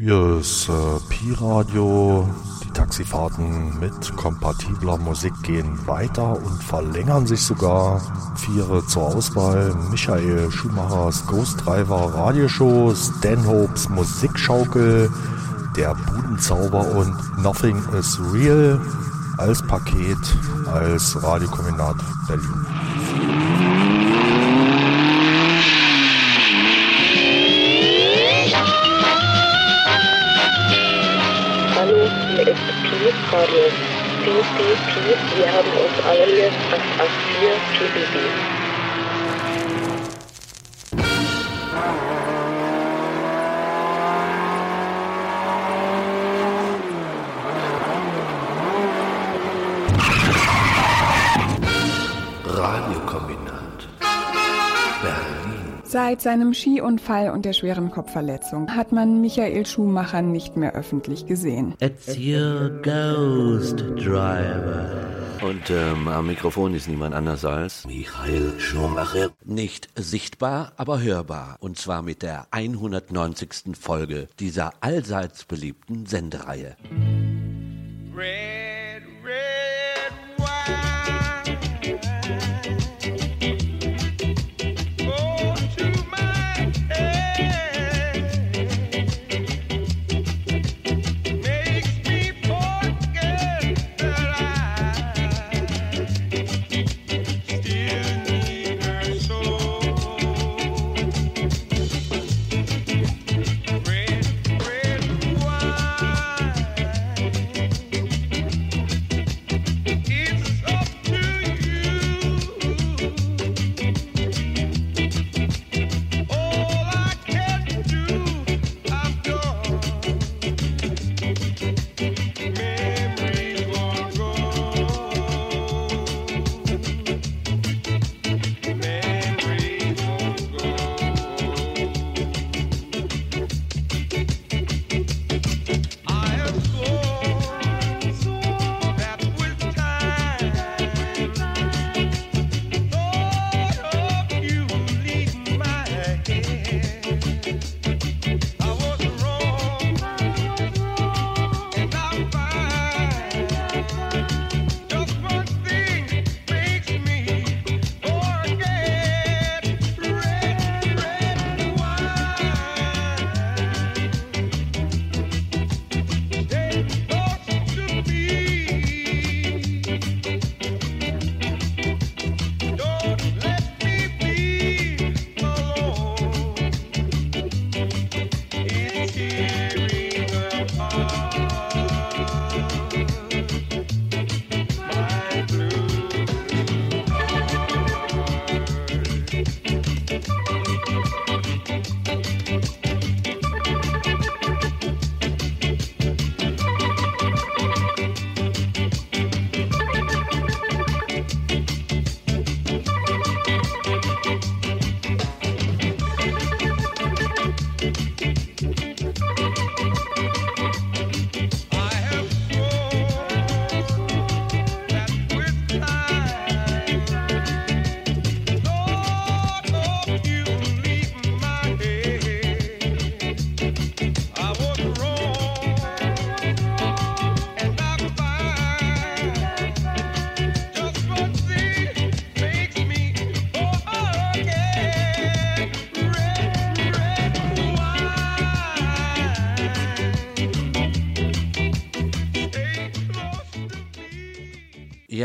Hier ist äh, Pi-Radio. Die Taxifahrten mit kompatibler Musik gehen weiter und verlängern sich sogar. Viere zur Auswahl. Michael Schumachers Ghost Driver Radioshow, Stanhopes Musikschaukel, Der Budenzauber und Nothing is Real als Paket als Radiokombinat Berlin. Radio PCP, wir haben uns Alias 884 PBB. Seit seinem Skiunfall und der schweren Kopfverletzung hat man Michael Schumacher nicht mehr öffentlich gesehen. It's your ghost driver. Und ähm, am Mikrofon ist niemand anders als Michael Schumacher. Nicht sichtbar, aber hörbar. Und zwar mit der 190. Folge dieser allseits beliebten Sendereihe. Red.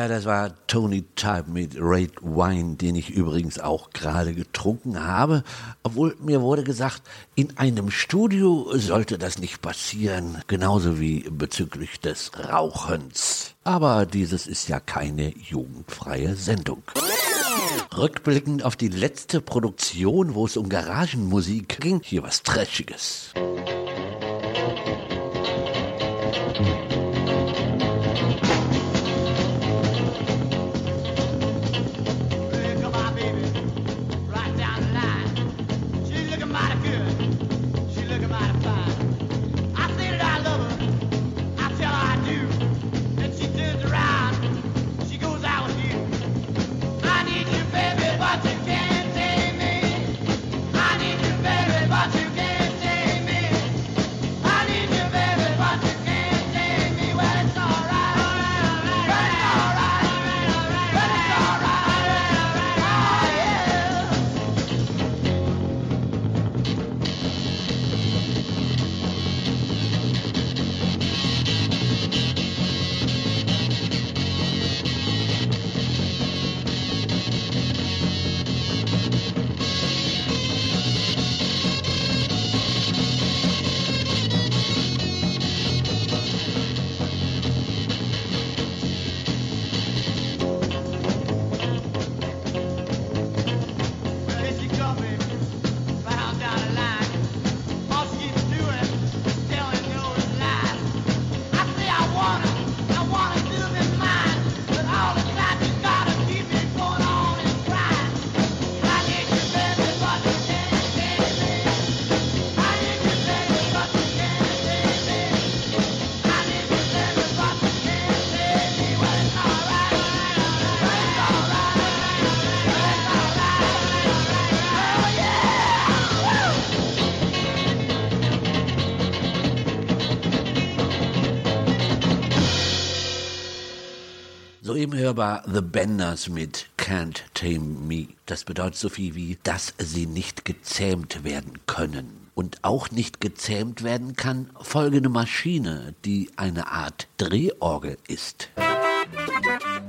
Das war Tony Type mit Red Wine, den ich übrigens auch gerade getrunken habe. Obwohl mir wurde gesagt, in einem Studio sollte das nicht passieren, genauso wie bezüglich des Rauchens. Aber dieses ist ja keine jugendfreie Sendung. Rückblickend auf die letzte Produktion, wo es um Garagenmusik ging, hier was Trashiges. Außerdem hörbar The Benders mit Can't Tame Me. Das bedeutet so viel wie, dass sie nicht gezähmt werden können. Und auch nicht gezähmt werden kann folgende Maschine, die eine Art Drehorgel ist. Naja,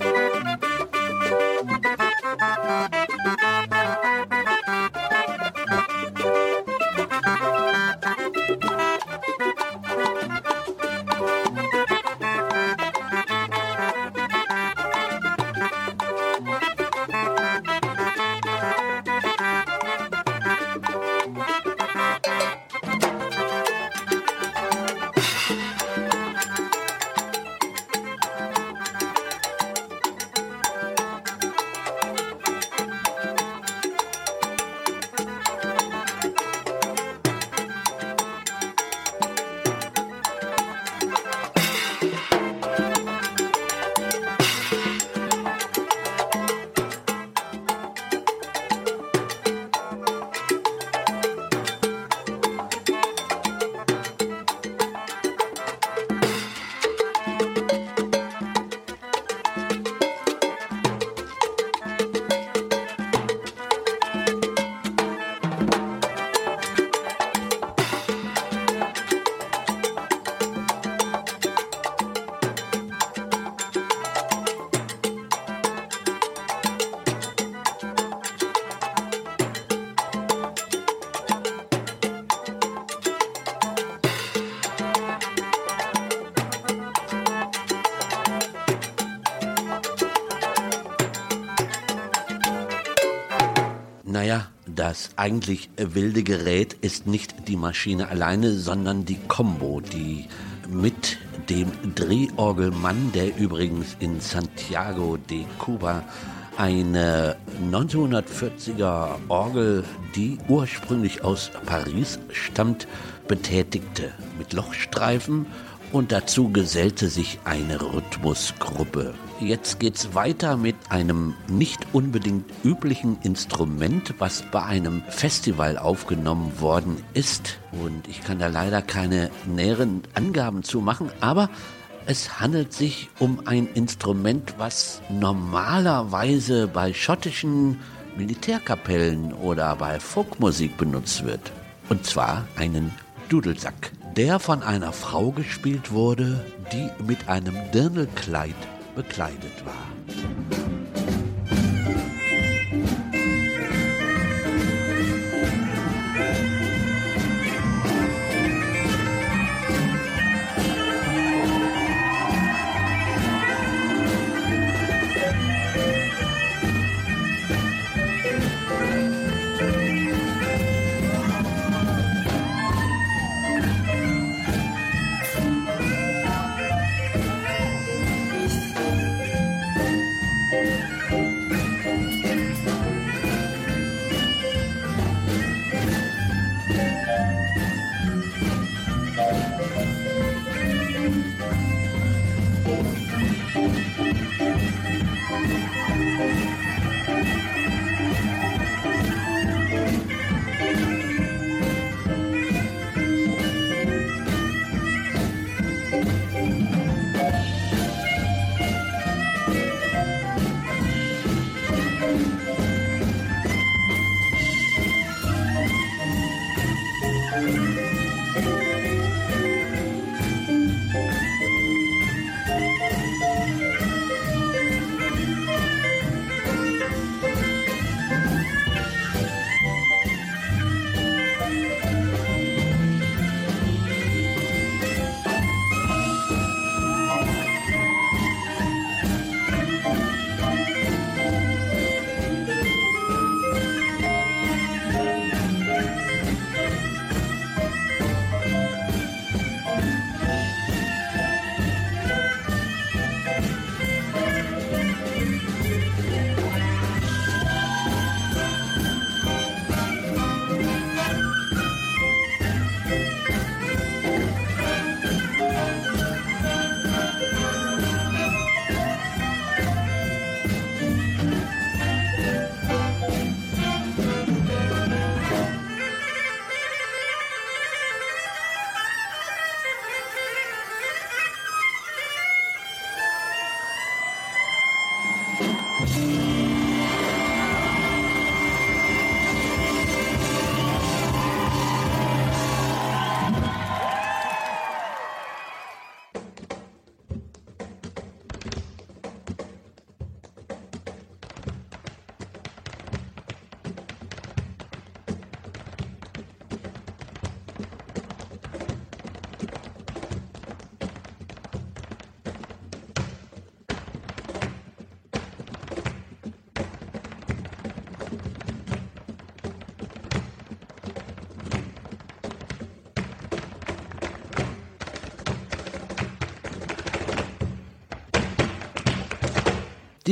eigentlich wilde Gerät ist nicht die Maschine alleine, sondern die Combo, die mit dem Drehorgelmann, der übrigens in Santiago de Cuba eine 1940er Orgel, die ursprünglich aus Paris stammt, betätigte mit Lochstreifen und dazu gesellte sich eine Rhythmusgruppe. Jetzt geht's weiter mit einem nicht unbedingt üblichen Instrument, was bei einem Festival aufgenommen worden ist. Und ich kann da leider keine näheren Angaben zu machen, aber es handelt sich um ein Instrument, was normalerweise bei schottischen Militärkapellen oder bei Folkmusik benutzt wird. Und zwar einen Dudelsack der von einer Frau gespielt wurde, die mit einem Dirndlkleid bekleidet war.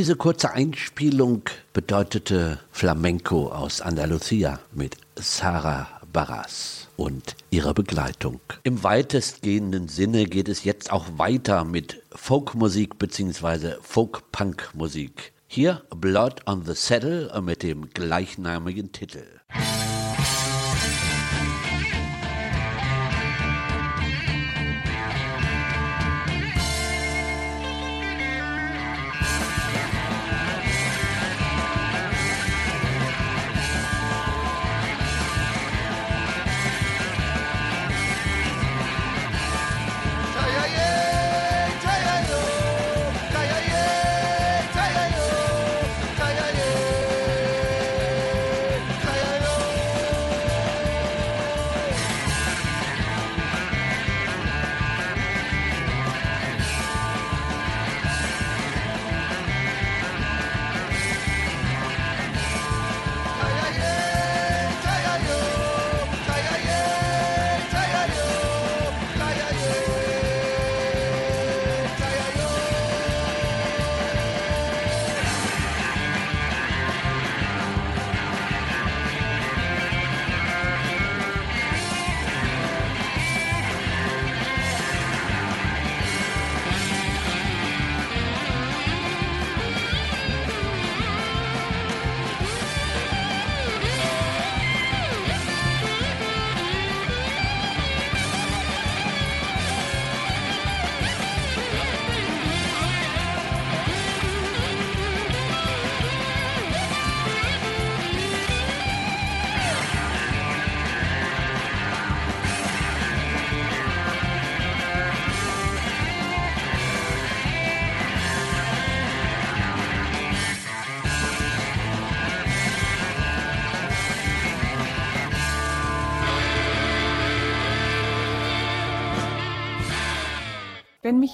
Diese kurze Einspielung bedeutete Flamenco aus Andalusia mit Sarah Barras und ihrer Begleitung. Im weitestgehenden Sinne geht es jetzt auch weiter mit Folkmusik bzw. Folk-Punk-Musik. Hier Blood on the Saddle mit dem gleichnamigen Titel.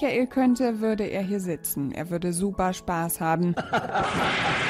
Michael könnte, würde er hier sitzen. Er würde super Spaß haben.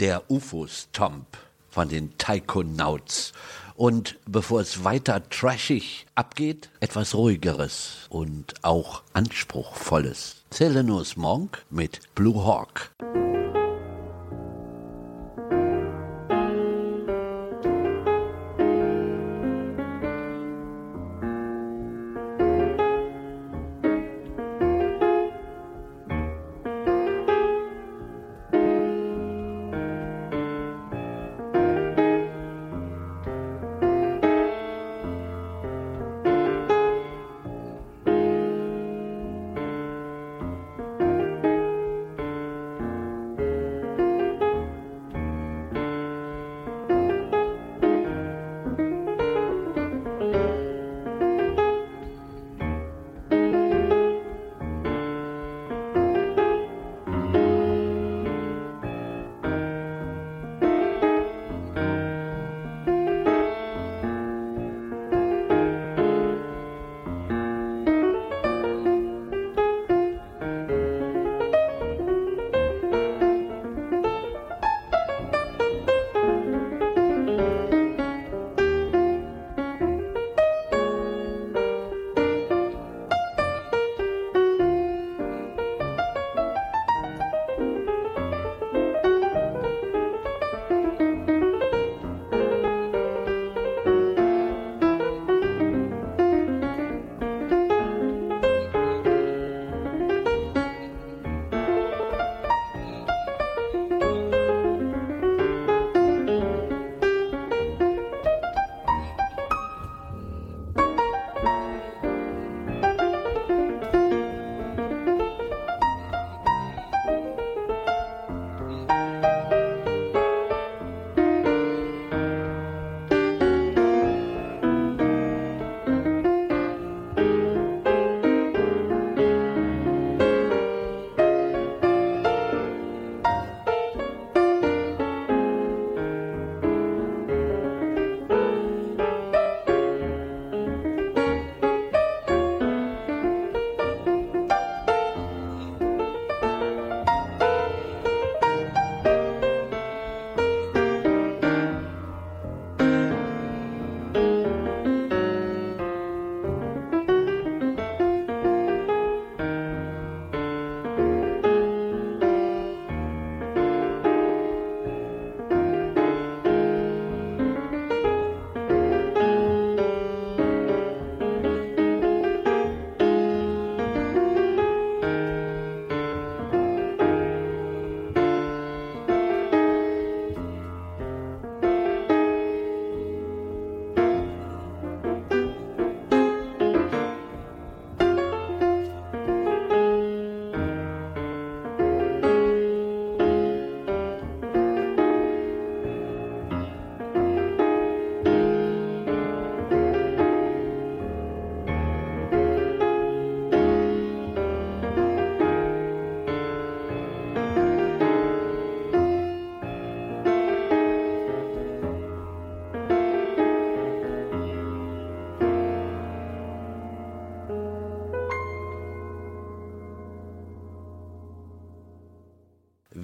der UFO-Stomp von den Taikonauts. Und bevor es weiter trashig abgeht, etwas ruhigeres und auch anspruchsvolles. Celenus Monk mit Blue Hawk.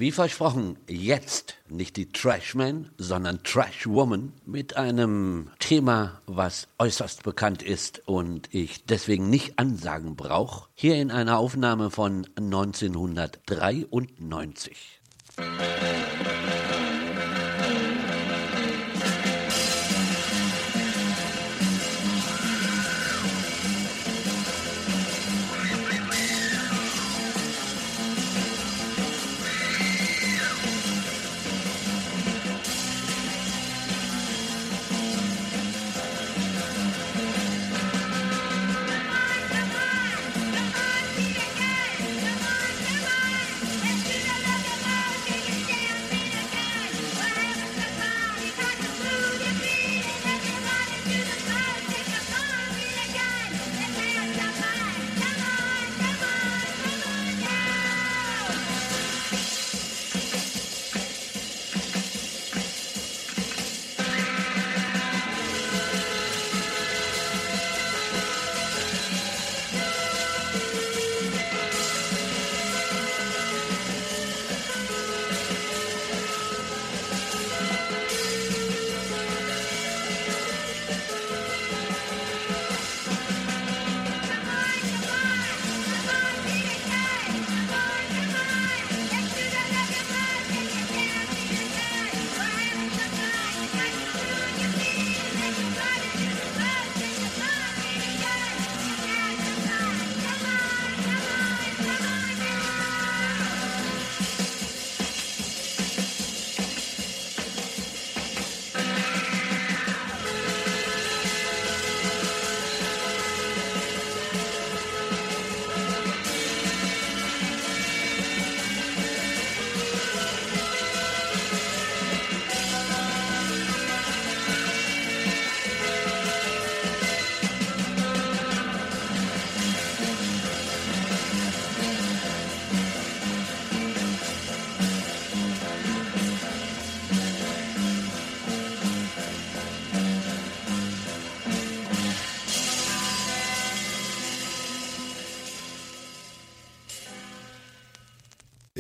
Wie versprochen, jetzt nicht die Trashman, sondern Trashwoman mit einem Thema, was äußerst bekannt ist und ich deswegen nicht ansagen brauche. Hier in einer Aufnahme von 1993.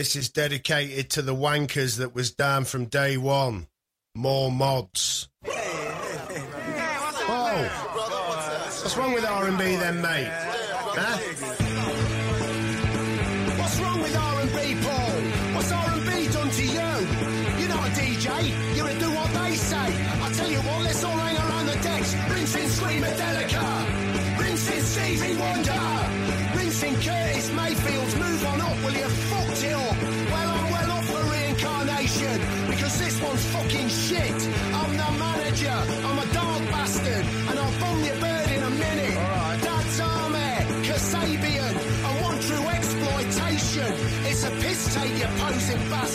This is dedicated to the wankers that was down from day one. More mods. oh, what's wrong with R&B then, mate? Huh?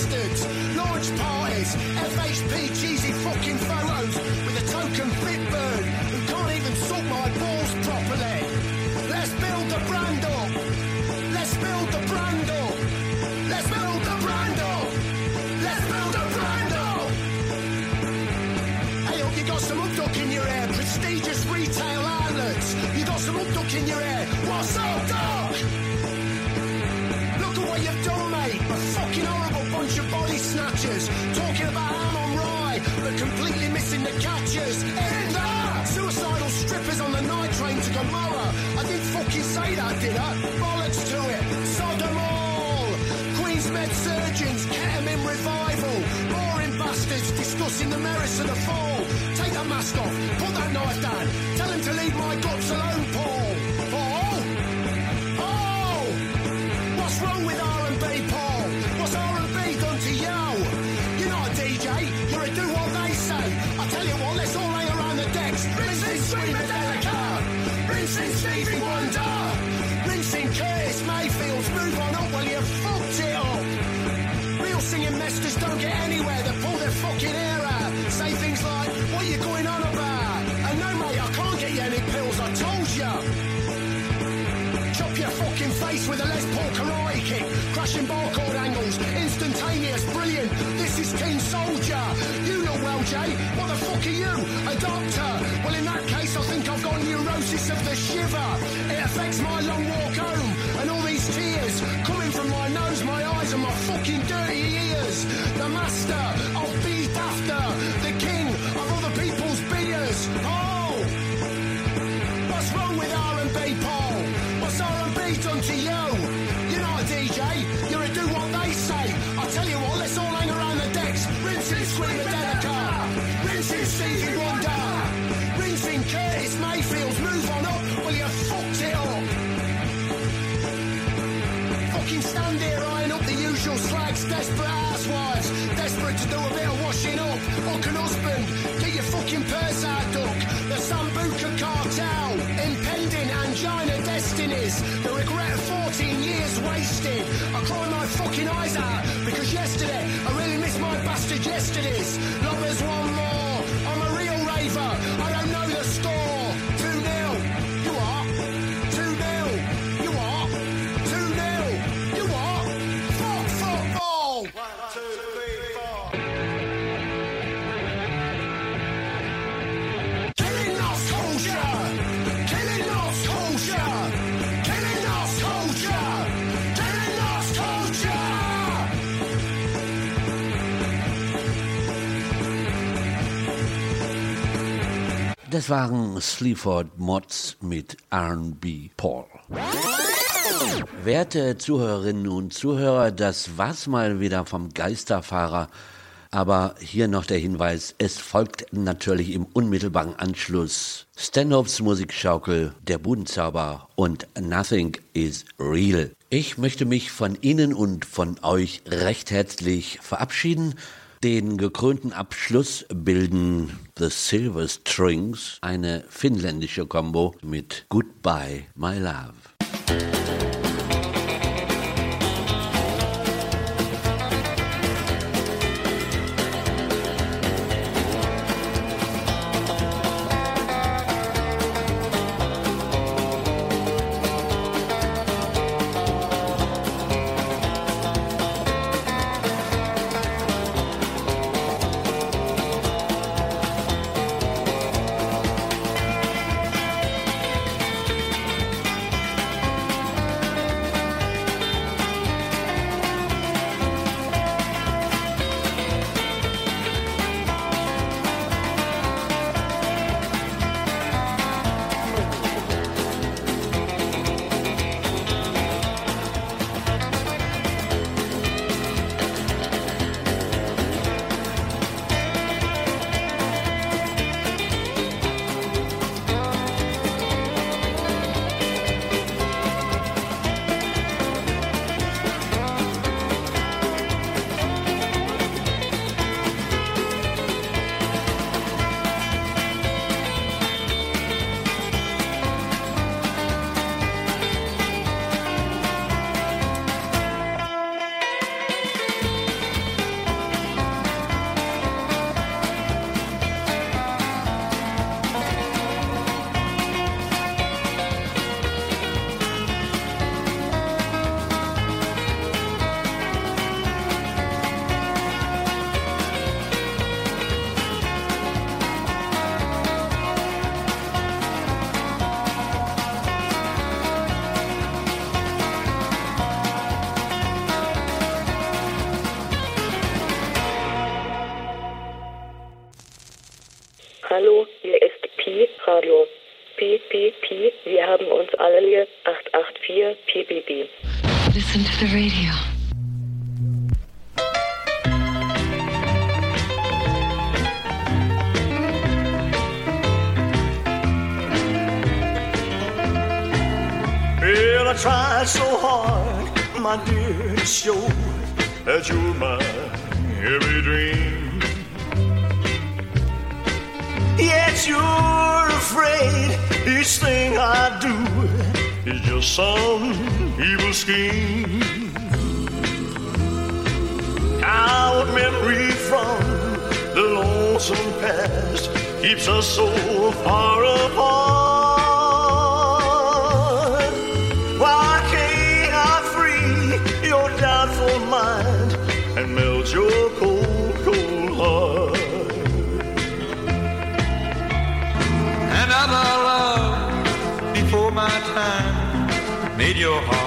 bastards. Launch parties, FHP cheesy fucking photos with a token bit. to the fall. Take that mask off, put that knife down. Tell him to leave my guts alone. fucking dirty ears. The master das waren Sleaford Mods mit R&B Paul. Werte Zuhörerinnen und Zuhörer, das war's mal wieder vom Geisterfahrer. Aber hier noch der Hinweis, es folgt natürlich im unmittelbaren Anschluss Stanhopes Musikschaukel, der Budenzauber und Nothing is Real. Ich möchte mich von Ihnen und von euch recht herzlich verabschieden. Den gekrönten Abschluss bilden The Silver Strings, eine finnländische Combo mit Goodbye My Love. Hallo, hier ist Pi Radio. Pi, Pi, Pi, wir haben uns alle lieb. 884 Pi, Pi, Pi. Listen to the radio. Well, I tried so hard, my dear, to show that you're my every dream. You're afraid each thing I do is just some evil scheme. Our memory from the lonesome past keeps us so far apart. Your heart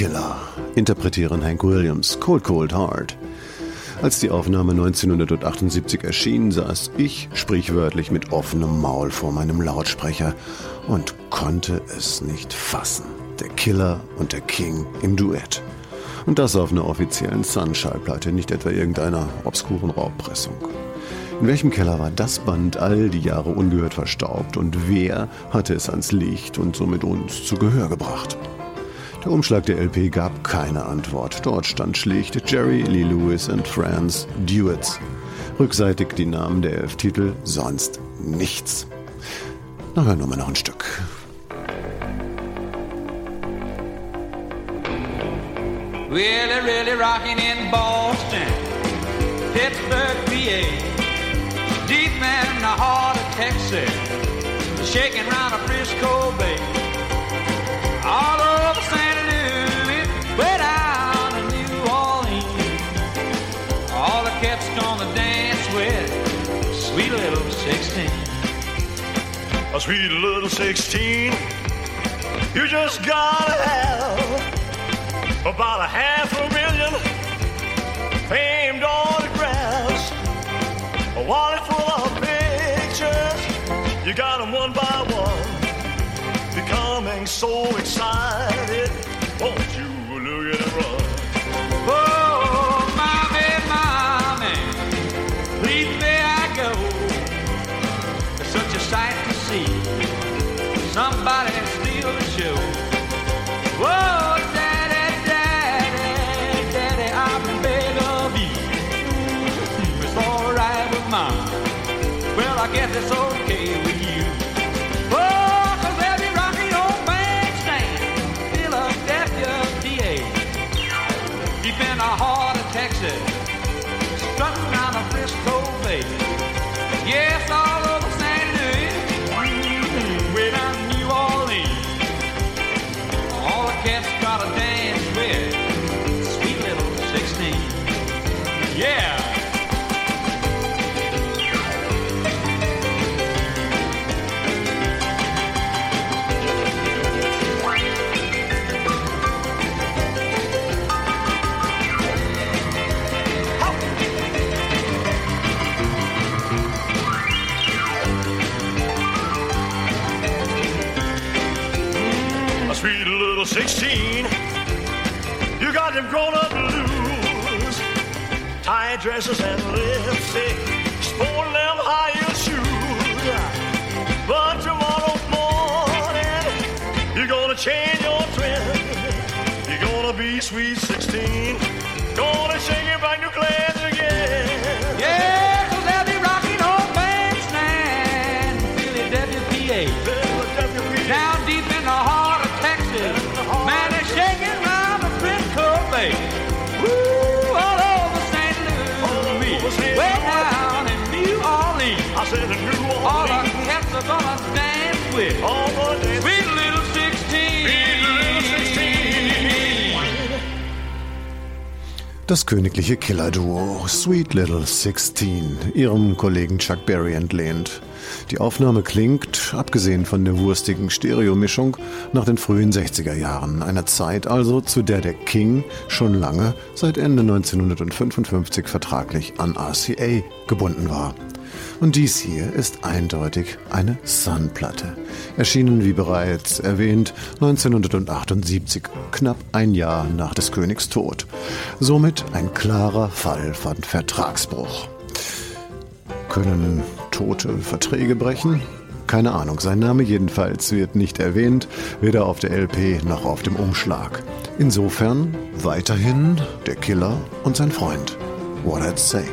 Killer interpretieren Hank Williams Cold Cold Heart. Als die Aufnahme 1978 erschien, saß ich sprichwörtlich mit offenem Maul vor meinem Lautsprecher und konnte es nicht fassen. Der Killer und der King im Duett. Und das auf einer offiziellen Sun-Schallplatte, nicht etwa irgendeiner obskuren Raubpressung. In welchem Keller war das Band all die Jahre ungehört verstaubt und wer hatte es ans Licht und somit uns zu Gehör gebracht? Der Umschlag der LP gab keine Antwort. Dort stand schlicht Jerry Lee Lewis and Friends Duets. Rückseitig die Namen der elf Titel, sonst nichts. Na, hören wir mal noch ein Stück. Really, really rocking in Boston, Pittsburgh, PA, deep in the heart of Texas, shaking round a Frisco Bay, all A sweet little 16. You just gotta have about a half a million famed autographs, a wallet full of pictures. You got them one by one, becoming so excited. Won't you is over. dresses and lipstick, sporting them high heel shoes. But tomorrow morning, you're gonna change. das königliche Killer-Duo Sweet Little Sixteen ihrem Kollegen Chuck Berry entlehnt. Die Aufnahme klingt, abgesehen von der wurstigen Stereomischung, nach den frühen 60er Jahren, einer Zeit also, zu der der King schon lange, seit Ende 1955 vertraglich an RCA gebunden war. Und dies hier ist eindeutig eine Sun-Platte. Erschienen, wie bereits erwähnt, 1978, knapp ein Jahr nach des Königs Tod. Somit ein klarer Fall von Vertragsbruch. Können Tote Verträge brechen? Keine Ahnung, sein Name jedenfalls wird nicht erwähnt, weder auf der LP noch auf dem Umschlag. Insofern weiterhin der Killer und sein Freund. What I'd say.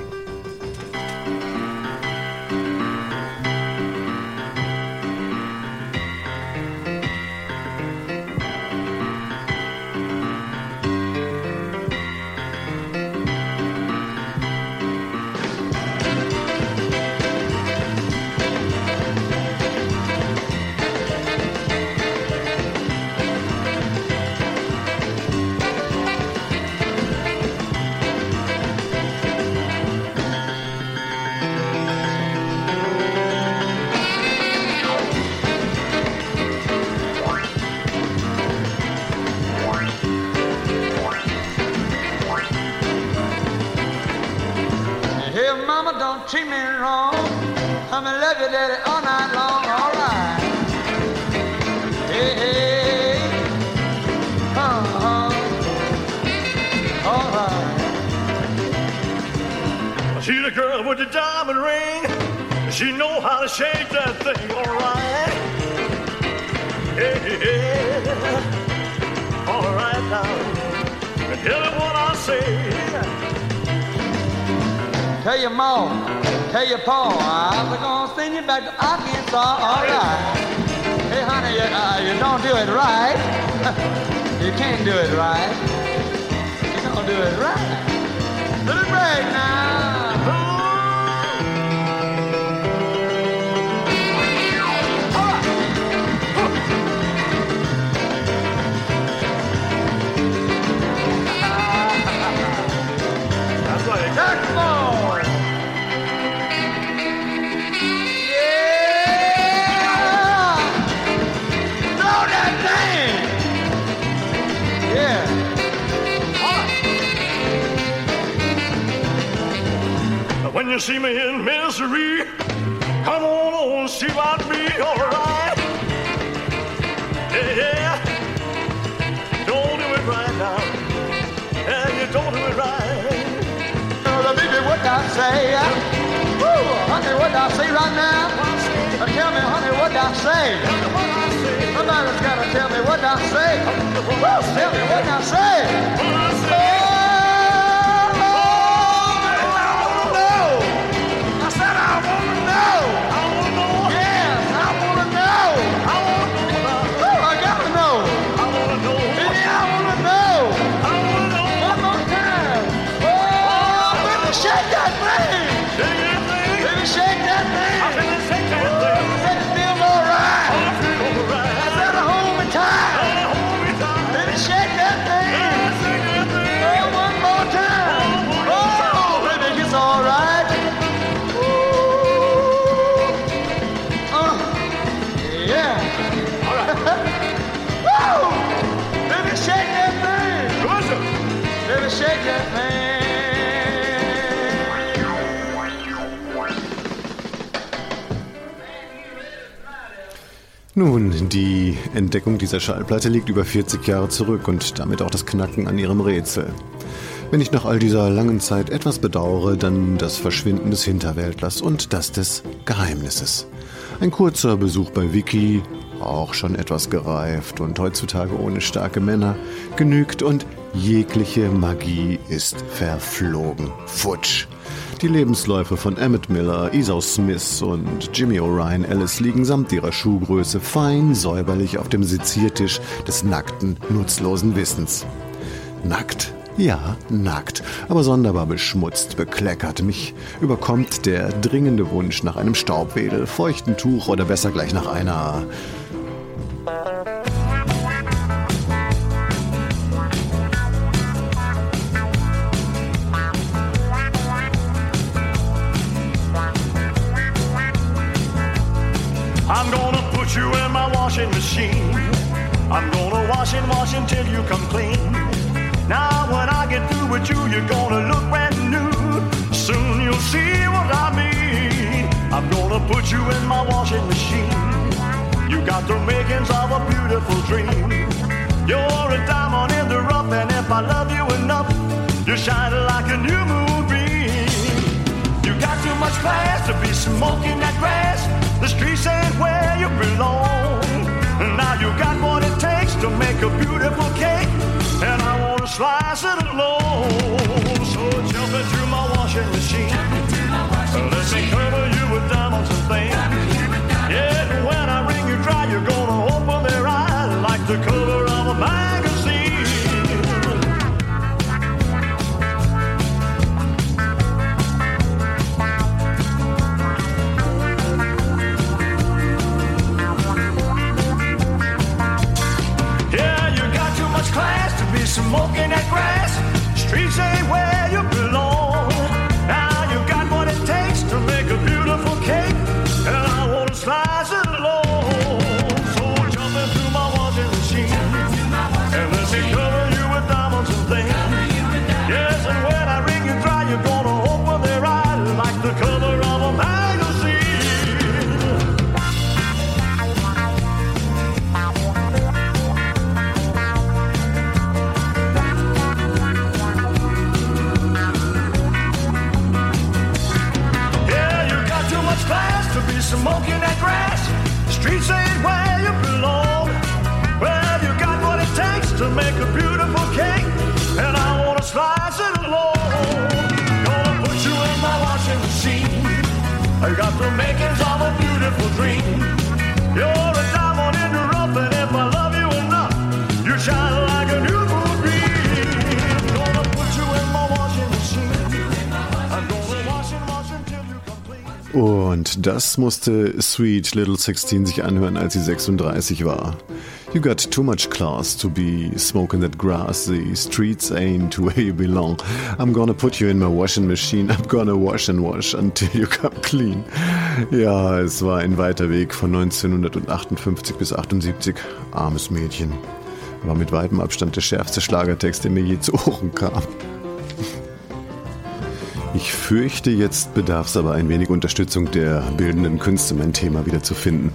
Dieser Schallplatte liegt über 40 Jahre zurück und damit auch das Knacken an ihrem Rätsel. Wenn ich nach all dieser langen Zeit etwas bedauere, dann das Verschwinden des Hinterwäldlers und das des Geheimnisses. Ein kurzer Besuch bei Vicky, auch schon etwas gereift und heutzutage ohne starke Männer, genügt und jegliche Magie ist verflogen. Futsch. Die Lebensläufe von Emmett Miller, Esau Smith und Jimmy O'Ryan Ellis liegen samt ihrer Schuhgröße fein säuberlich auf dem Seziertisch des nackten, nutzlosen Wissens. Nackt? Ja, nackt, aber sonderbar beschmutzt, bekleckert. Mich überkommt der dringende Wunsch nach einem Staubwedel, feuchten Tuch oder besser gleich nach einer you in my washing machine. You got the makings of a beautiful dream. You're a diamond in the rough, and if I love you enough, you shine like a new moonbeam. You got too much class to be smoking that grass. The streets ain't where you belong. Now you got what it takes to make a beautiful cake, and I wanna slice it alone. So jump into my washing machine. Let me cover you with things. Yeah, when I wring you dry, you're gonna open their eyes like the cover of a magazine. Yeah, you got too much class to be smoking that grass. I got the makings of a beautiful dream. You're a diamond in the rough, and if I love you enough, you shine like a new moonbeam. Gonna put you in my washing machine. I'm gonna wash and wash until you complete. Und das musste Sweet Little 16 sich anhören, als sie 36 war. You got too much class to be smoking that grass. The streets ain't where you belong. I'm gonna put you in my washing machine. I'm gonna wash and wash until you come clean. Ja, es war ein weiter Weg von 1958 bis 78. Armes Mädchen. War mit weitem Abstand der schärfste Schlagertext, der mir je zu Ohren kam. Ich fürchte, jetzt bedarf es aber ein wenig Unterstützung der bildenden Künste, mein Thema wieder zu finden.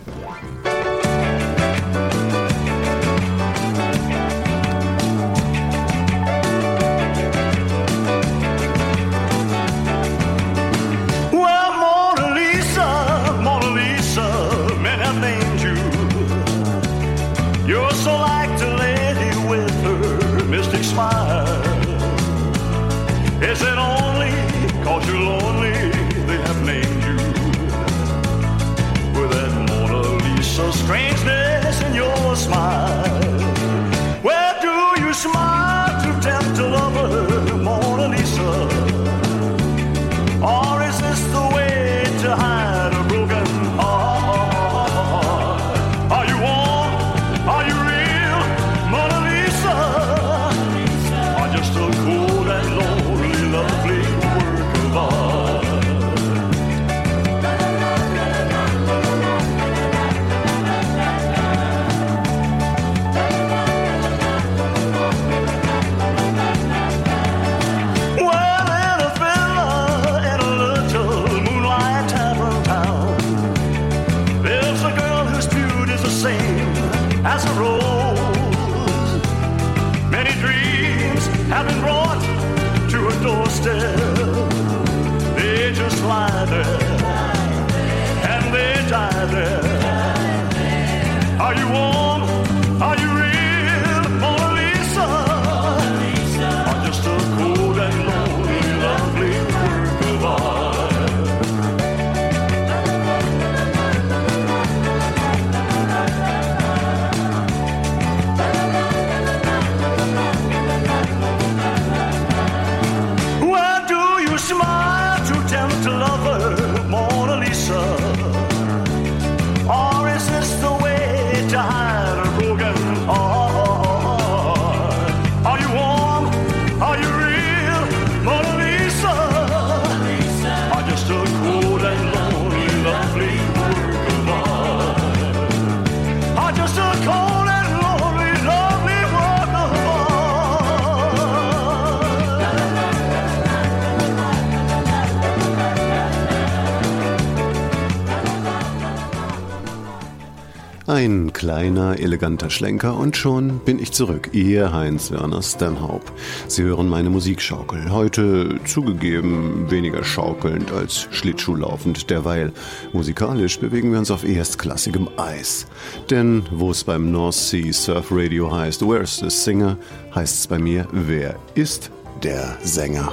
Ein kleiner, eleganter Schlenker und schon bin ich zurück. Ihr Heinz-Werner Stanhope. Sie hören meine Musikschaukel. Heute zugegeben weniger schaukelnd als Schlittschuhlaufend. Derweil musikalisch bewegen wir uns auf erstklassigem Eis. Denn wo es beim North Sea Surf Radio heißt, Where's the Singer, heißt es bei mir, wer ist der Sänger?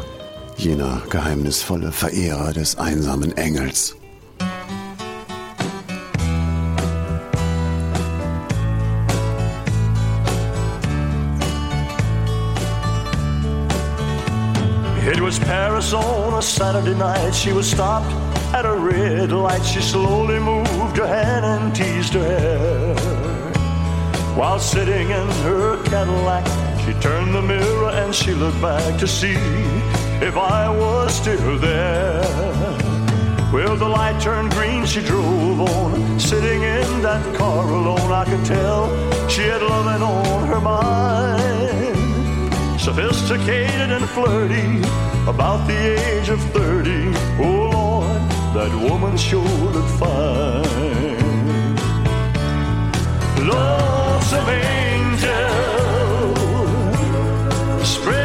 Jener geheimnisvolle Verehrer des einsamen Engels. On a Saturday night. She was stopped at a red light. She slowly moved her hand and teased her hair. While sitting in her Cadillac, she turned the mirror and she looked back to see if I was still there. Well, the light turned green, she drove on, sitting in that car alone. I could tell she had loving on her mind sophisticated and flirty, about the age of 30. Oh Lord, that woman sure looked fine. Lonesome angel, spread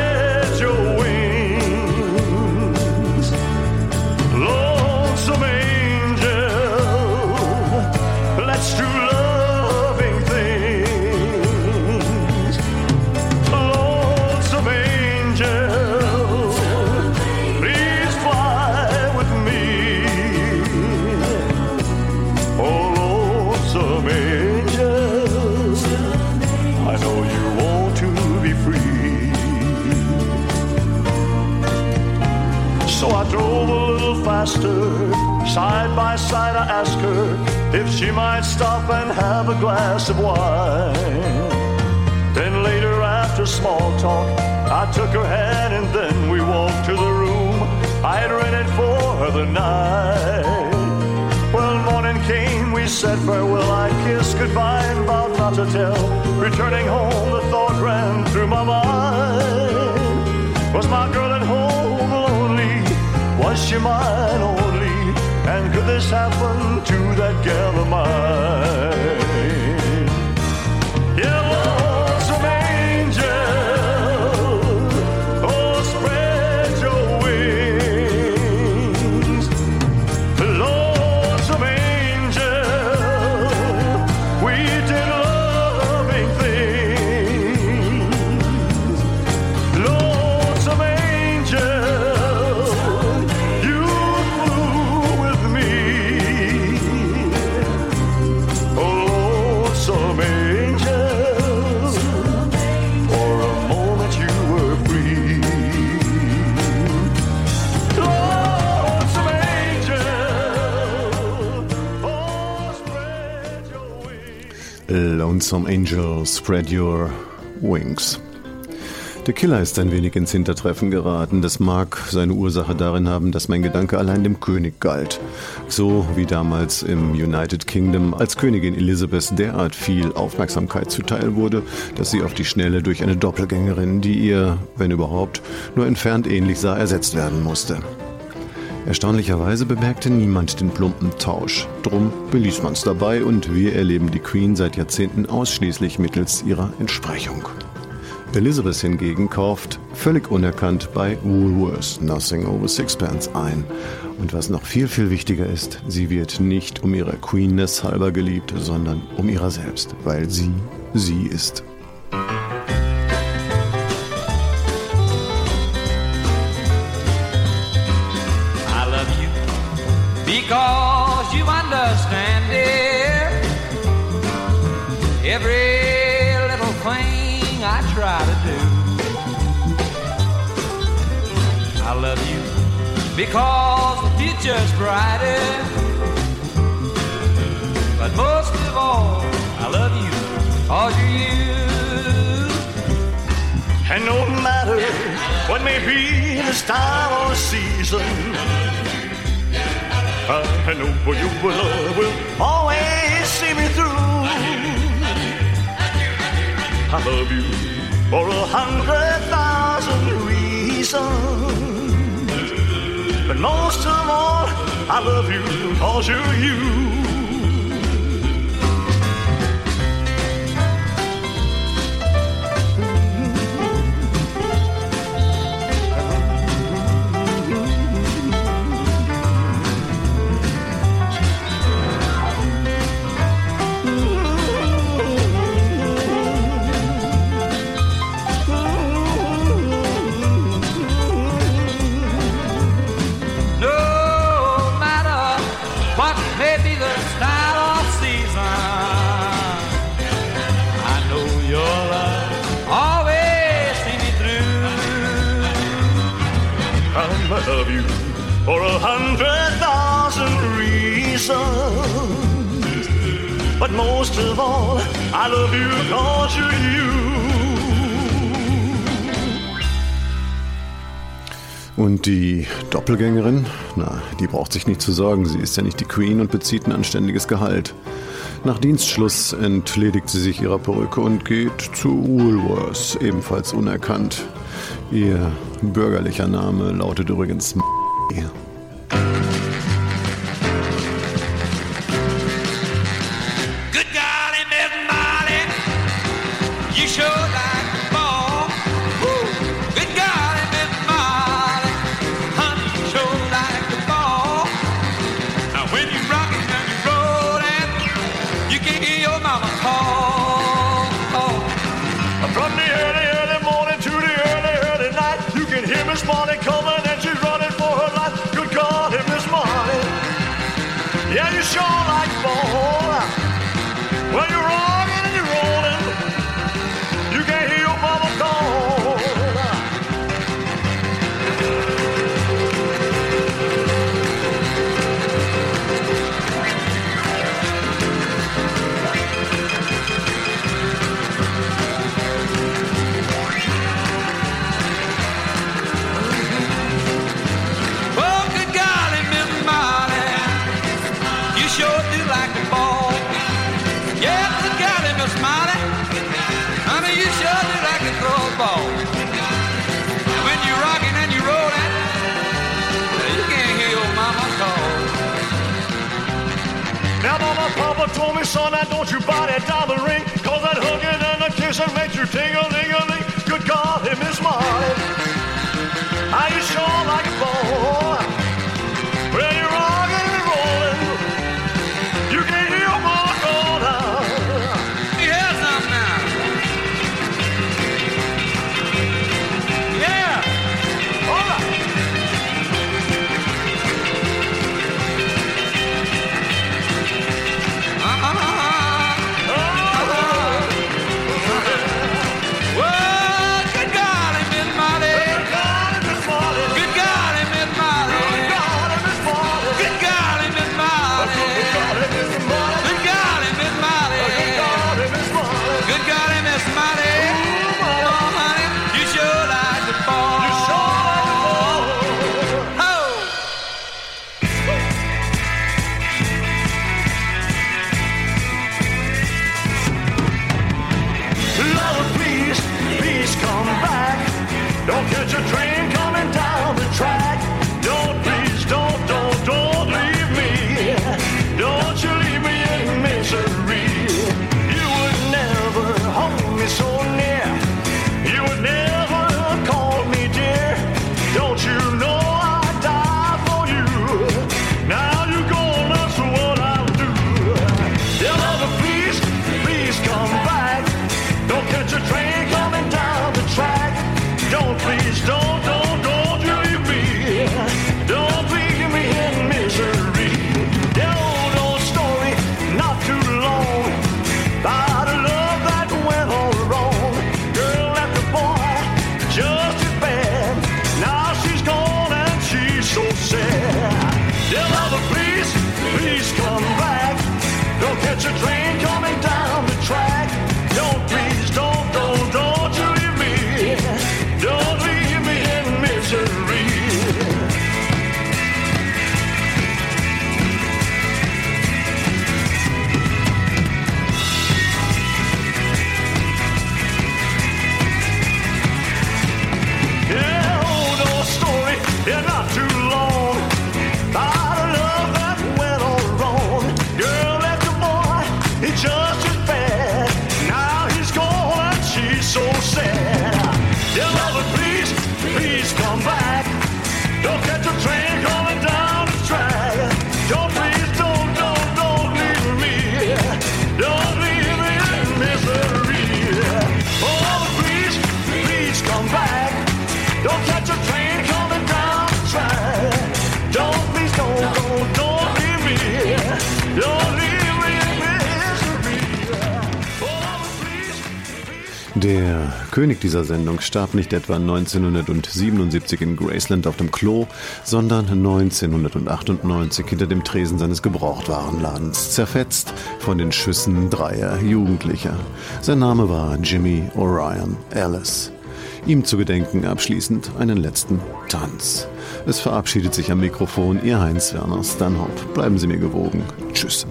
glass of wine. Then later, after small talk, I took her hand and then we walked to the room I had rented for the night. Well, morning came, we said farewell. I kissed goodbye and vowed not to tell. Returning home, the thought ran through my mind. Was my girl at home lonely? Was she mine only? And could this happen to that gal of mine? Lonesome Angel, Spread Your Wings. Der Killer ist ein wenig ins Hintertreffen geraten. Das mag seine Ursache darin haben, dass mein Gedanke allein dem König galt. So wie damals im United Kingdom, als Königin Elizabeth derart viel Aufmerksamkeit zuteil wurde, dass sie auf die Schnelle durch eine Doppelgängerin, die ihr, wenn überhaupt, nur entfernt ähnlich sah, ersetzt werden musste. Erstaunlicherweise bemerkte niemand den plumpen Tausch. Drum beließ man's dabei und wir erleben die Queen seit Jahrzehnten ausschließlich mittels ihrer Entsprechung. Elizabeth hingegen kauft völlig unerkannt bei Woolworths Nothing Over Sixpence ein. Und was noch viel, viel wichtiger ist, sie wird nicht um ihrer Queenness halber geliebt, sondern um ihrer selbst, weil sie sie ist. You understand it. Every little thing I try to do. I love you because the future's brighter. But most of all, I love you cause you're you. And no matter what may be this time or the season, I know your love will always see me through. I love you for a hundred thousand reasons. But most of all, I love you cause you're you. For a hundred thousand reasons. But most of all, I love you cause you're you. Und die Doppelgängerin? Na, die braucht sich nicht zu sorgen. Sie ist ja nicht die Queen und bezieht ein anständiges Gehalt. Nach Dienstschluss entledigt sie sich ihrer Perücke und geht zu Woolworths, ebenfalls unerkannt. Ihr bürgerlicher Name lautet übrigens you. please don't. König dieser Sendung starb nicht etwa 1977 in Graceland auf dem Klo, sondern 1998 hinter dem Tresen seines Gebrauchtwarenladens, zerfetzt von den Schüssen dreier Jugendlicher. Sein Name war Jimmy Orion Ellis. Ihm zu gedenken abschließend einen letzten Tanz. Es verabschiedet sich am Mikrofon Ihr Heinz-Werner Stanhope. Bleiben Sie mir gewogen. Tschüss.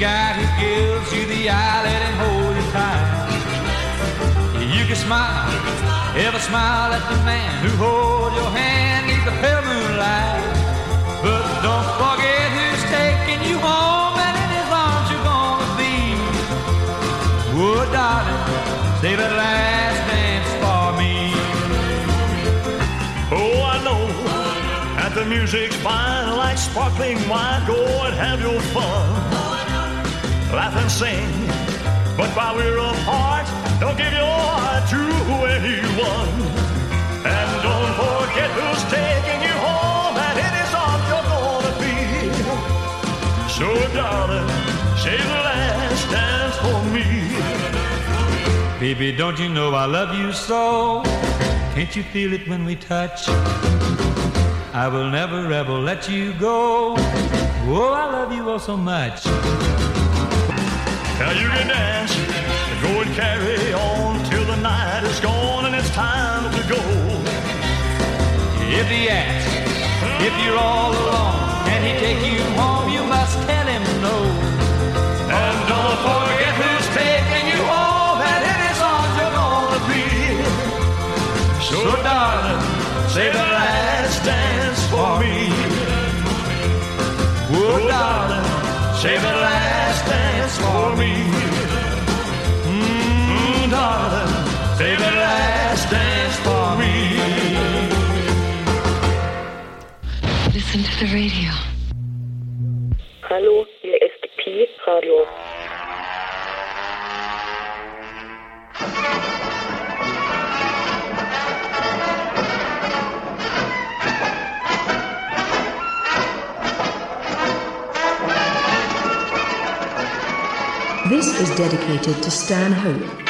Guy who gives you the eye, let him hold you tight. You can smile, ever smile at the man who holds your hand neath the pale moonlight. But don't forget who's taking you home, and in his arms you're gonna be. Oh, darling, save that last dance for me. Oh, I know that the music's fine like sparkling wine. Go and have your fun. Laugh and sing. But while we're apart, don't give your heart to anyone. And don't forget who's taking you home and in his arms you're gonna be. So, darling, say the last dance for me. Baby, don't you know I love you so? Can't you feel it when we touch? I will never ever let you go. Oh, I love you oh so much. Now you can dance, go and carry on till the night is gone and it's time to go. If he asks if you're all alone and he take you home, you must tell him no. And don't forget who's taking you home and in his arms you're gonna be. So darling, say the last dance for me. Oh darling, say the last Listen to the radio. Hallo, hier ist Pi Radio. This is dedicated to Stan Hope.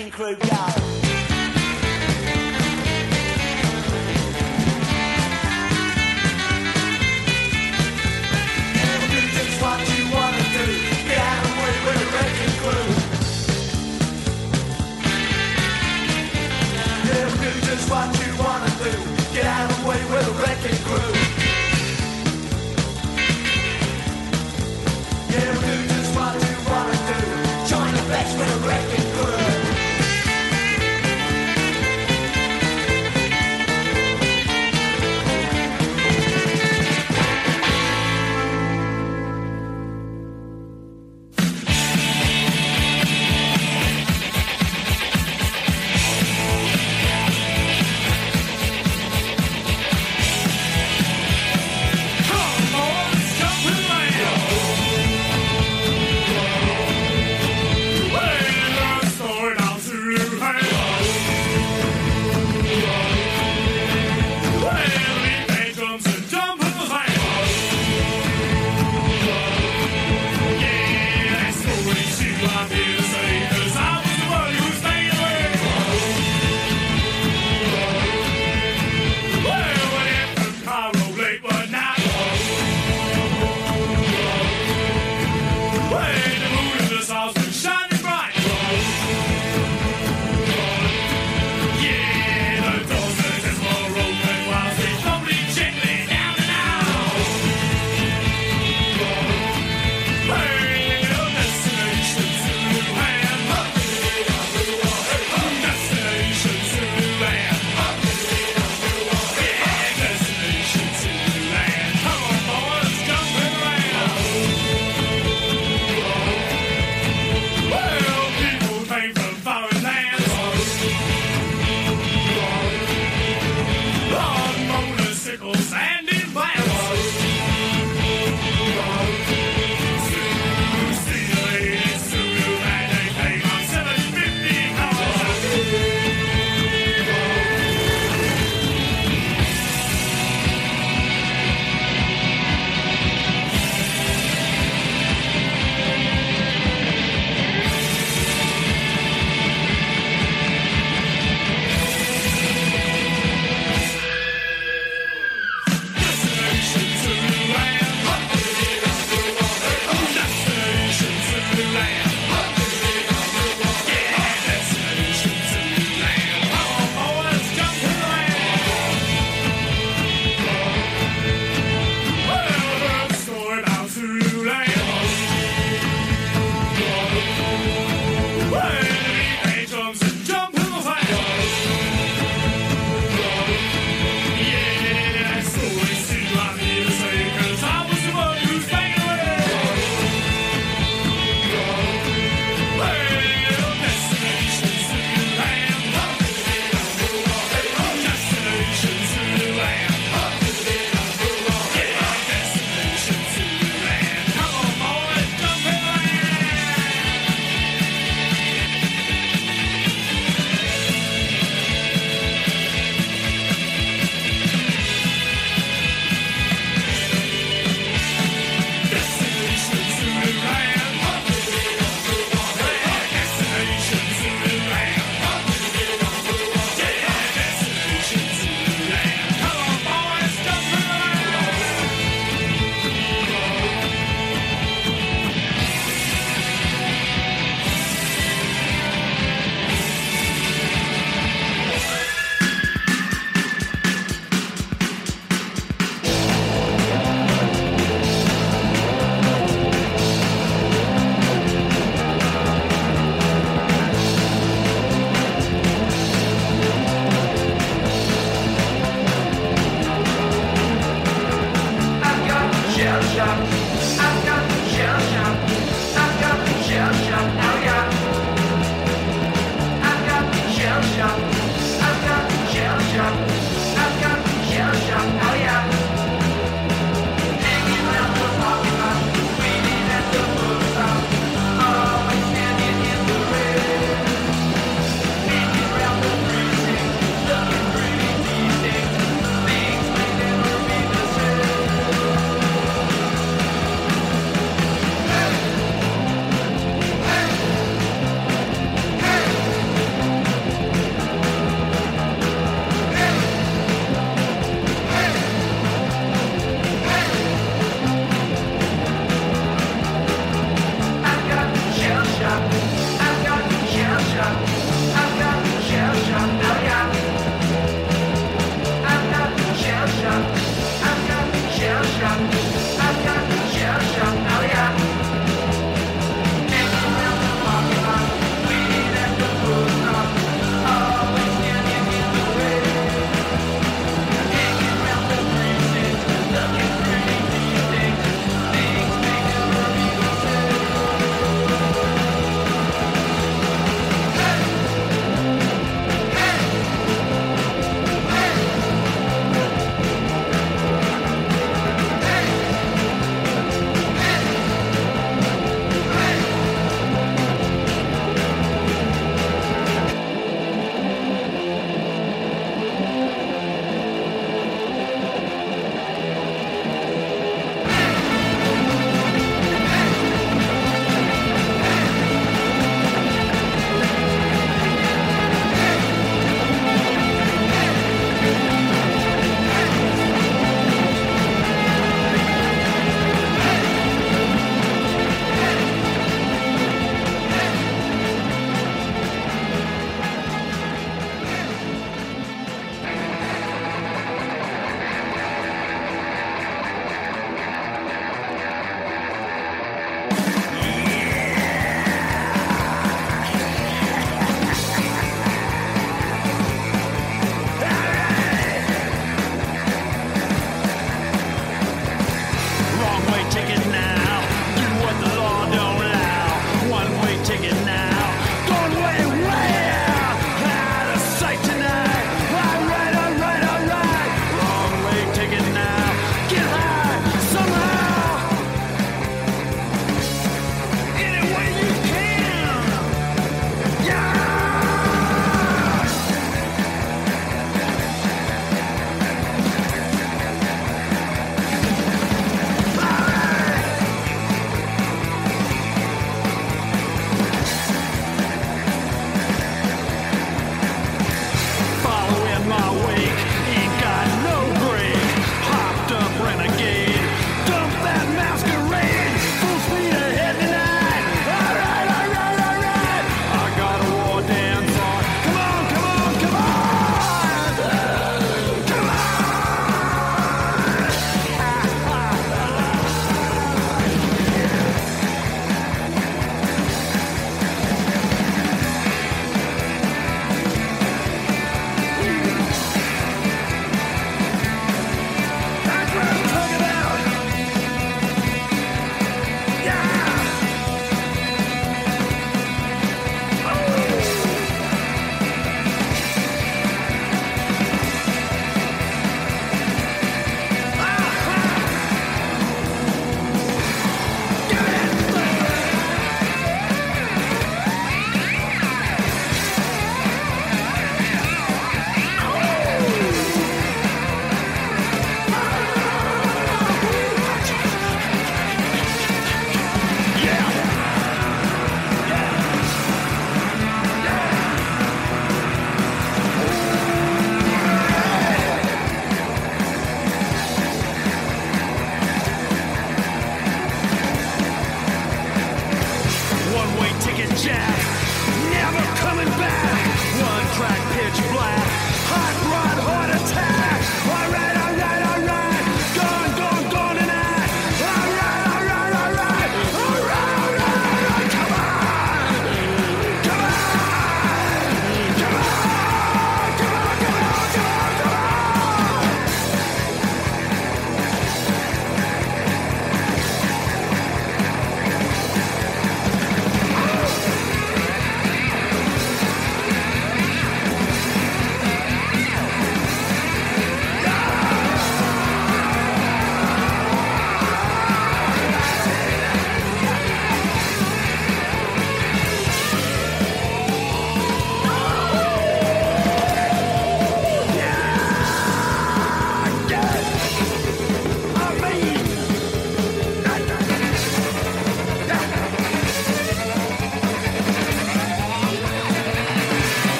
Lightning Crew, go.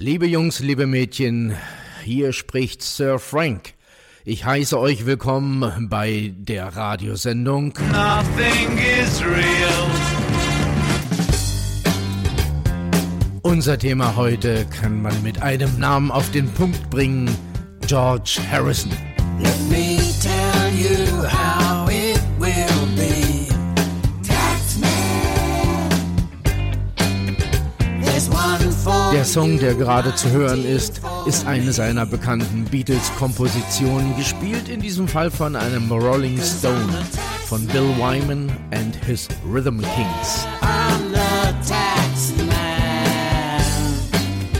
Liebe Jungs, liebe Mädchen, hier spricht Sir Frank. Ich heiße euch willkommen bei der Radiosendung Nothing is real. Unser Thema heute kann man mit einem Namen auf den Punkt bringen, George Harrison. Let me tell you how Der Song, der gerade zu hören ist, ist eine seiner bekannten Beatles-Kompositionen, gespielt in diesem Fall von einem Rolling Stone, von Bill Wyman and his Rhythm Kings.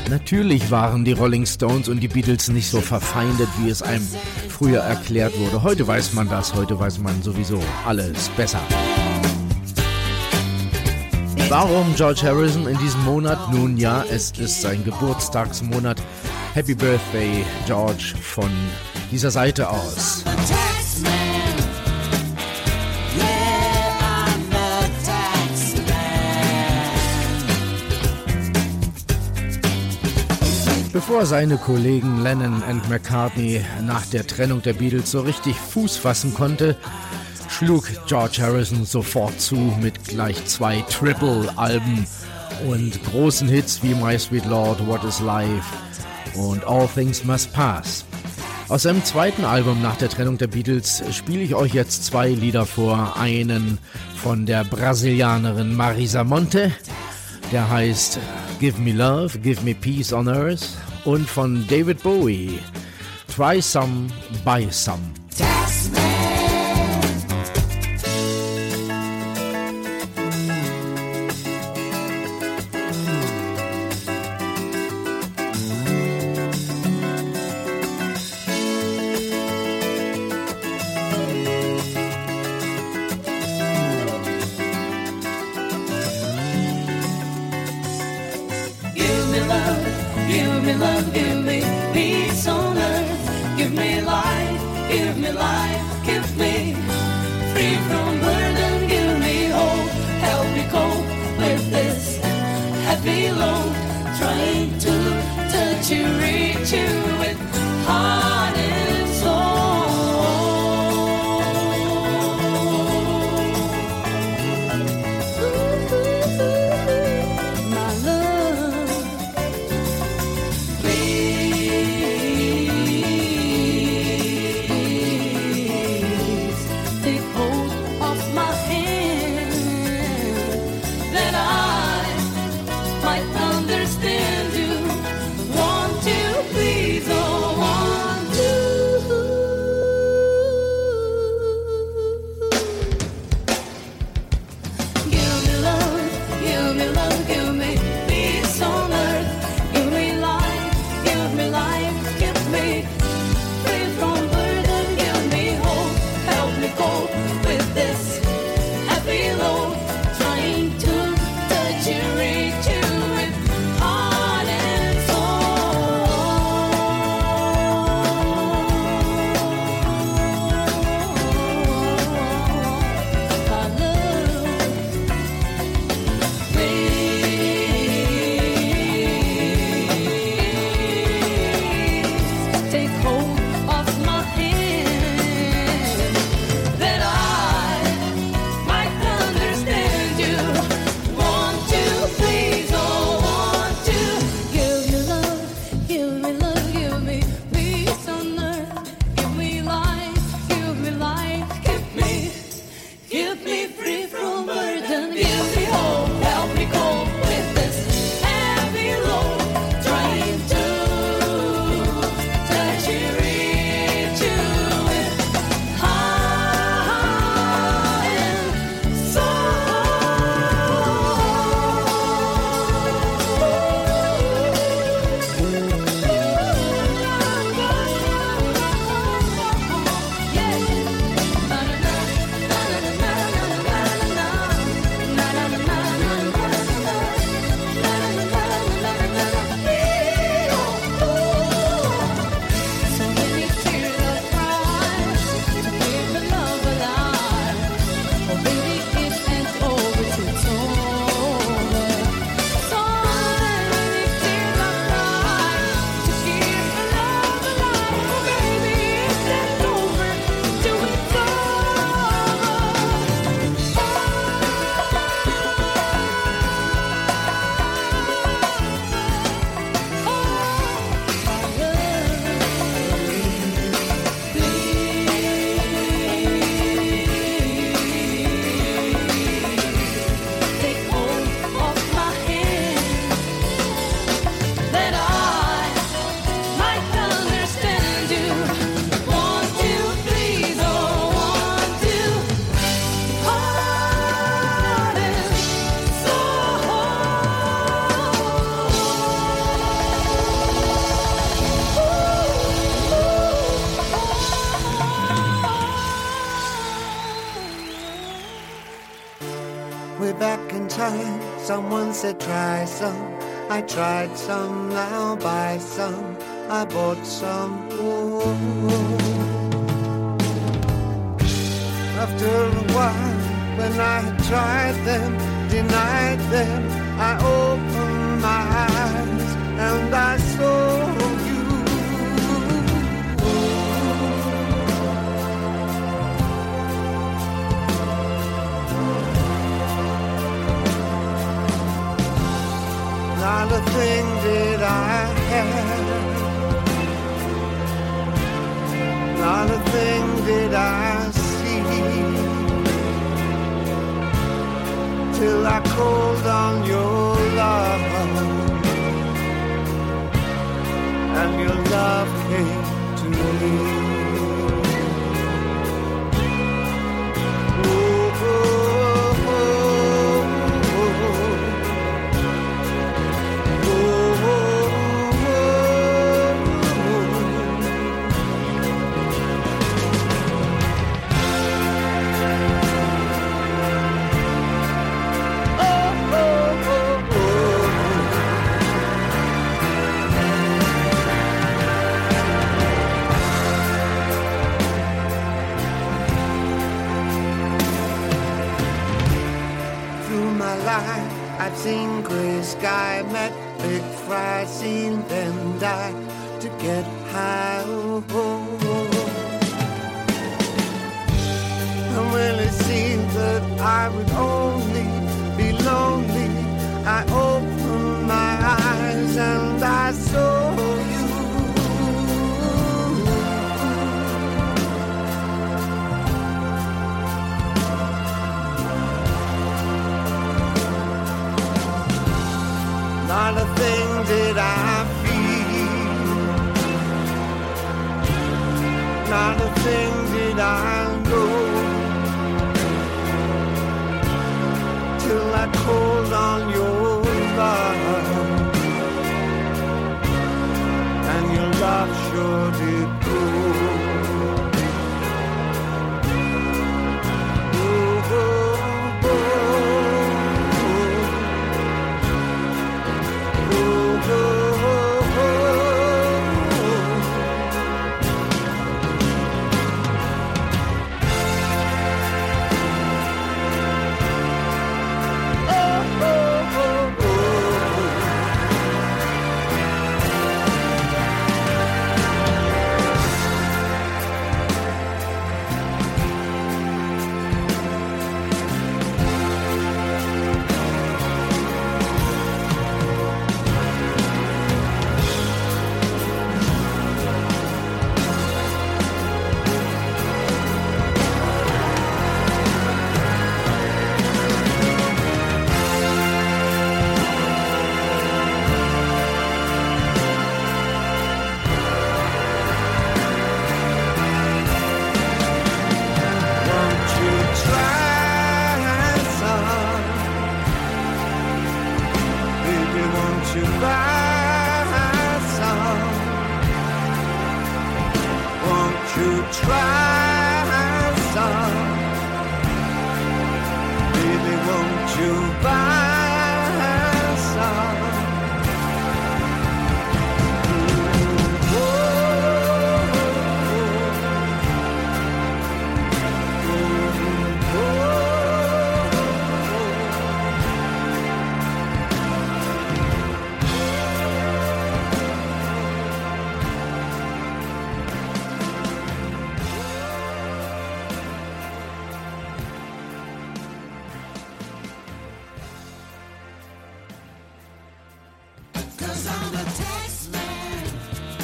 Natürlich waren die Rolling Stones und die Beatles nicht so verfeindet, wie es einem früher erklärt wurde. Heute weiß man das, heute weiß man sowieso alles besser. Warum George Harrison in diesem Monat? Nun ja, es ist sein Geburtstagsmonat. Happy Birthday, George, von dieser Seite aus. Bevor seine Kollegen Lennon und McCartney nach der Trennung der Beatles so richtig Fuß fassen konnte, schlug George Harrison sofort zu mit gleich zwei Triple-Alben und großen Hits wie My Sweet Lord, What is Life und All Things Must Pass. Aus seinem zweiten Album nach der Trennung der Beatles spiele ich euch jetzt zwei Lieder vor. Einen von der Brasilianerin Marisa Monte, der heißt Give Me Love, Give Me Peace on Earth und von David Bowie, Try Some, Buy Some. Some. I tried some, now buy some. I bought some. Ooh. After a while, when I tried them, denied them, I opened love my life, I've seen gray sky, met big fry, seen them die to get high. Oh, oh, oh. And when it seemed that I would only be lonely, I opened my eyes and I saw Not a thing did I feel. Not a thing did I know. Till I called on your love. And your love sure did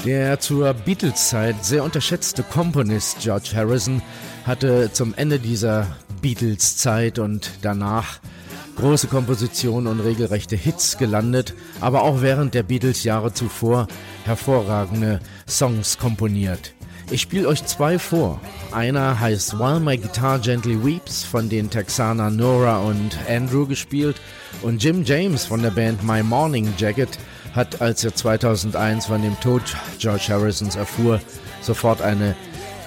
Der zur Beatles-Zeit sehr unterschätzte Komponist George Harrison hatte zum Ende dieser Beatles-Zeit und danach große Kompositionen und regelrechte Hits gelandet, aber auch während der Beatles-Jahre zuvor hervorragende Songs komponiert. Ich spiele euch zwei vor. Einer heißt While My Guitar Gently Weeps von den Texaner Nora und Andrew gespielt und Jim James von der Band My Morning Jacket hat, als er 2001 von dem Tod George Harrisons erfuhr, sofort eine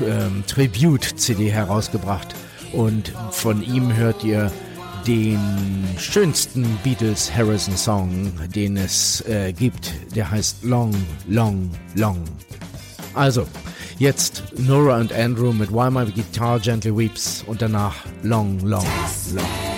ähm, Tribute-CD herausgebracht. Und von ihm hört ihr den schönsten Beatles Harrison Song, den es äh, gibt. Der heißt Long, Long, Long. Also, jetzt Nora und Andrew mit Why My Guitar Gently Weeps und danach Long, Long, Long.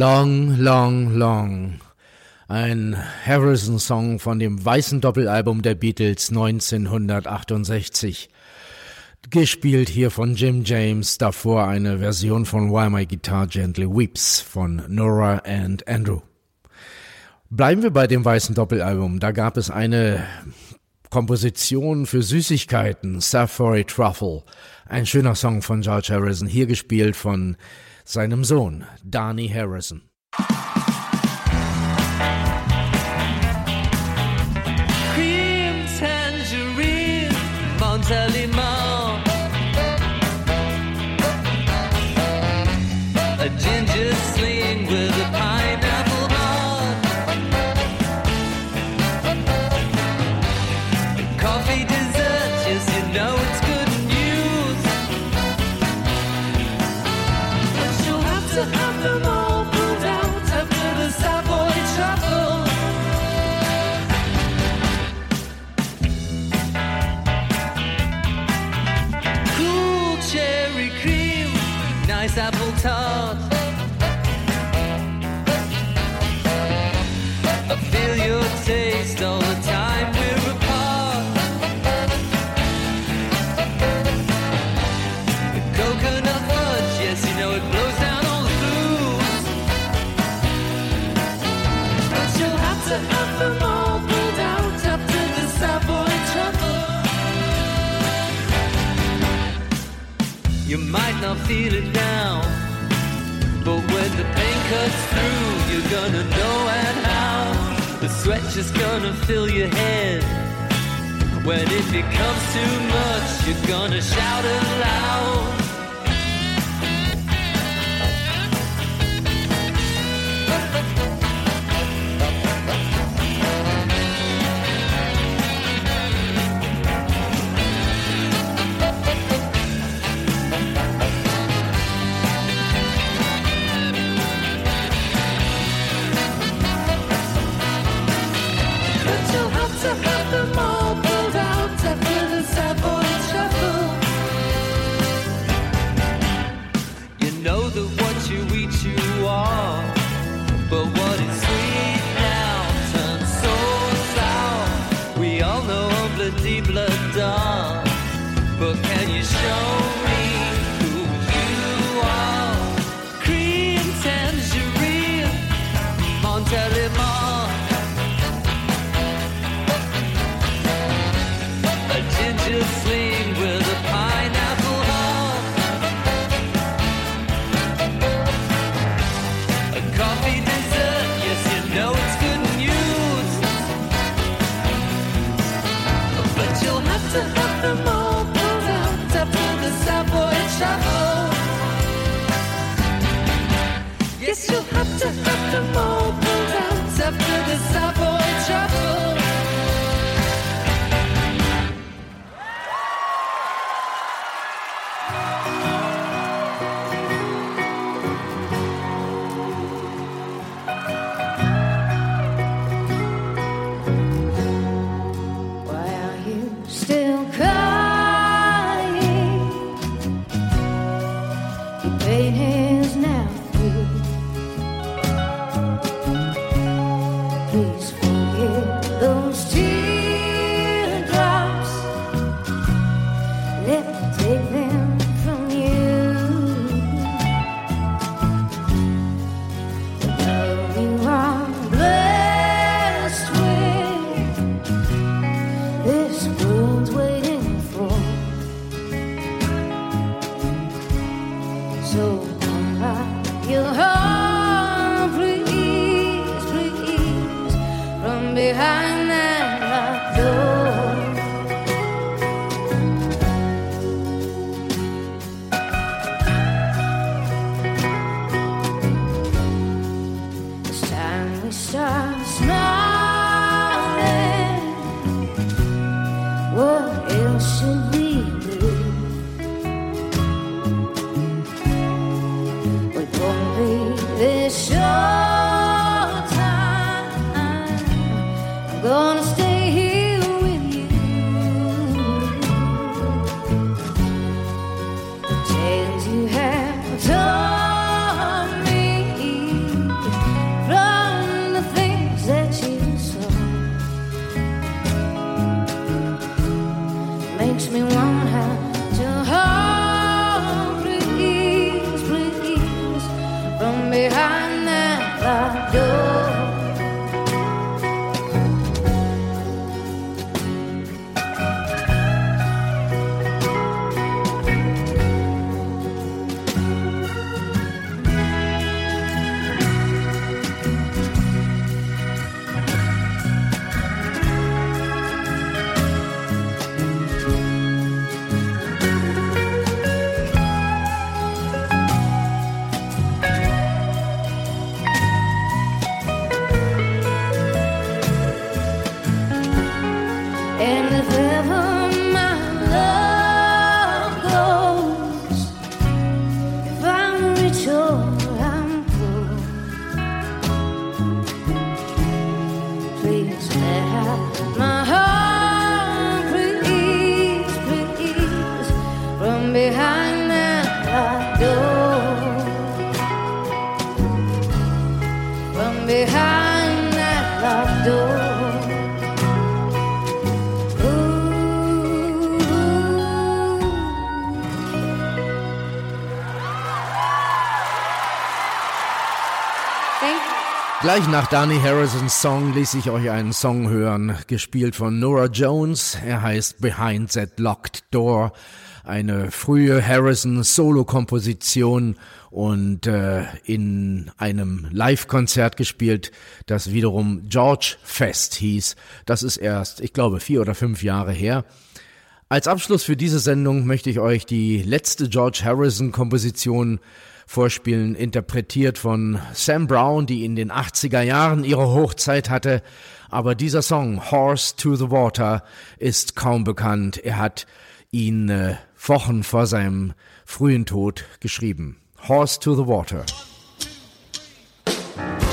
Long, Long, Long. Ein Harrison-Song von dem weißen Doppelalbum der Beatles 1968. Gespielt hier von Jim James, davor eine Version von Why My Guitar Gently Weeps von Nora and Andrew. Bleiben wir bei dem weißen Doppelalbum. Da gab es eine Komposition für Süßigkeiten, Safari Truffle. Ein schöner Song von George Harrison, hier gespielt von seinem Sohn Danny Harrison. feel it now. But when the pain cuts through, you're gonna know and how. The sweat just gonna fill your head. When it becomes too much, you're gonna shout aloud. Unlock your Gleich nach Danny Harrisons Song ließ ich euch einen Song hören, gespielt von Nora Jones. Er heißt Behind That Locked Door. Eine frühe Harrison-Solo-Komposition und äh, in einem Live-Konzert gespielt, das wiederum George Fest hieß. Das ist erst, ich glaube, vier oder fünf Jahre her. Als Abschluss für diese Sendung möchte ich euch die letzte George Harrison-Komposition vorspielen, interpretiert von Sam Brown, die in den 80er Jahren ihre Hochzeit hatte. Aber dieser Song, Horse to the Water, ist kaum bekannt. Er hat ihn äh, Wochen vor seinem frühen Tod geschrieben. Horse to the Water. Well, you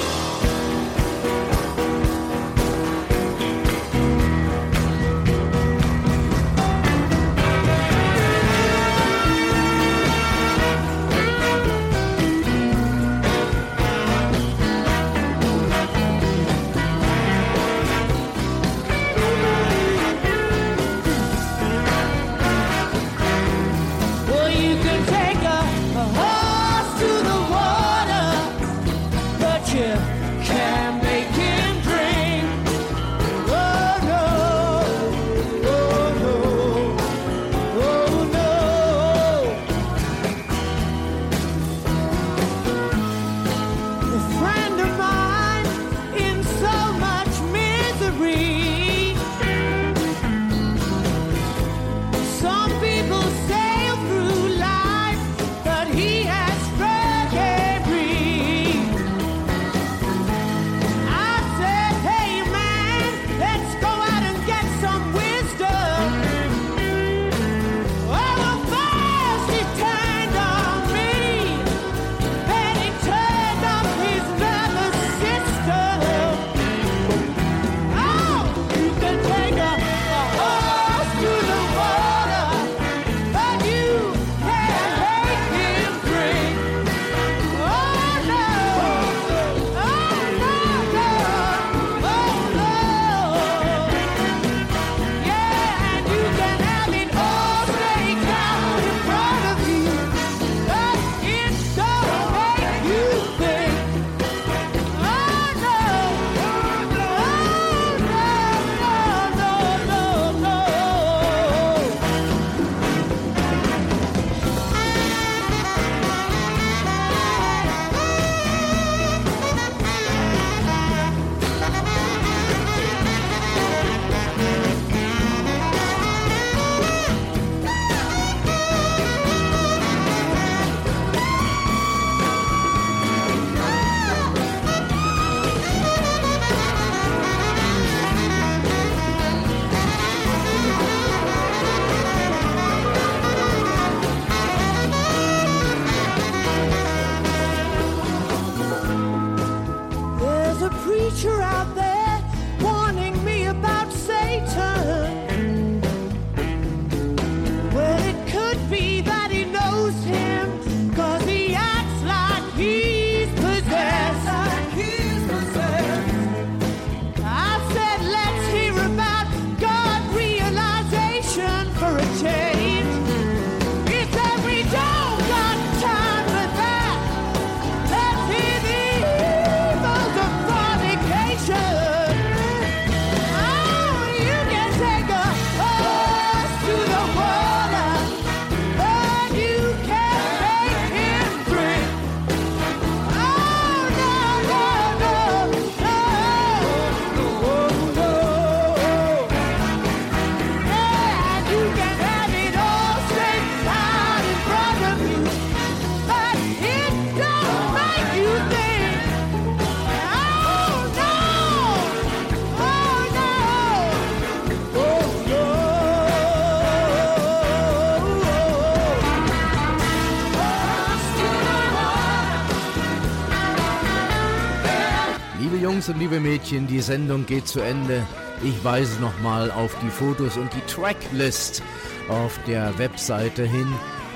und liebe Mädchen, die Sendung geht zu Ende. Ich weise nochmal auf die Fotos und die Tracklist auf der Webseite hin.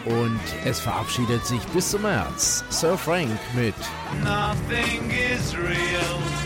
Und es verabschiedet sich bis zum März. Sir Frank mit Nothing is real.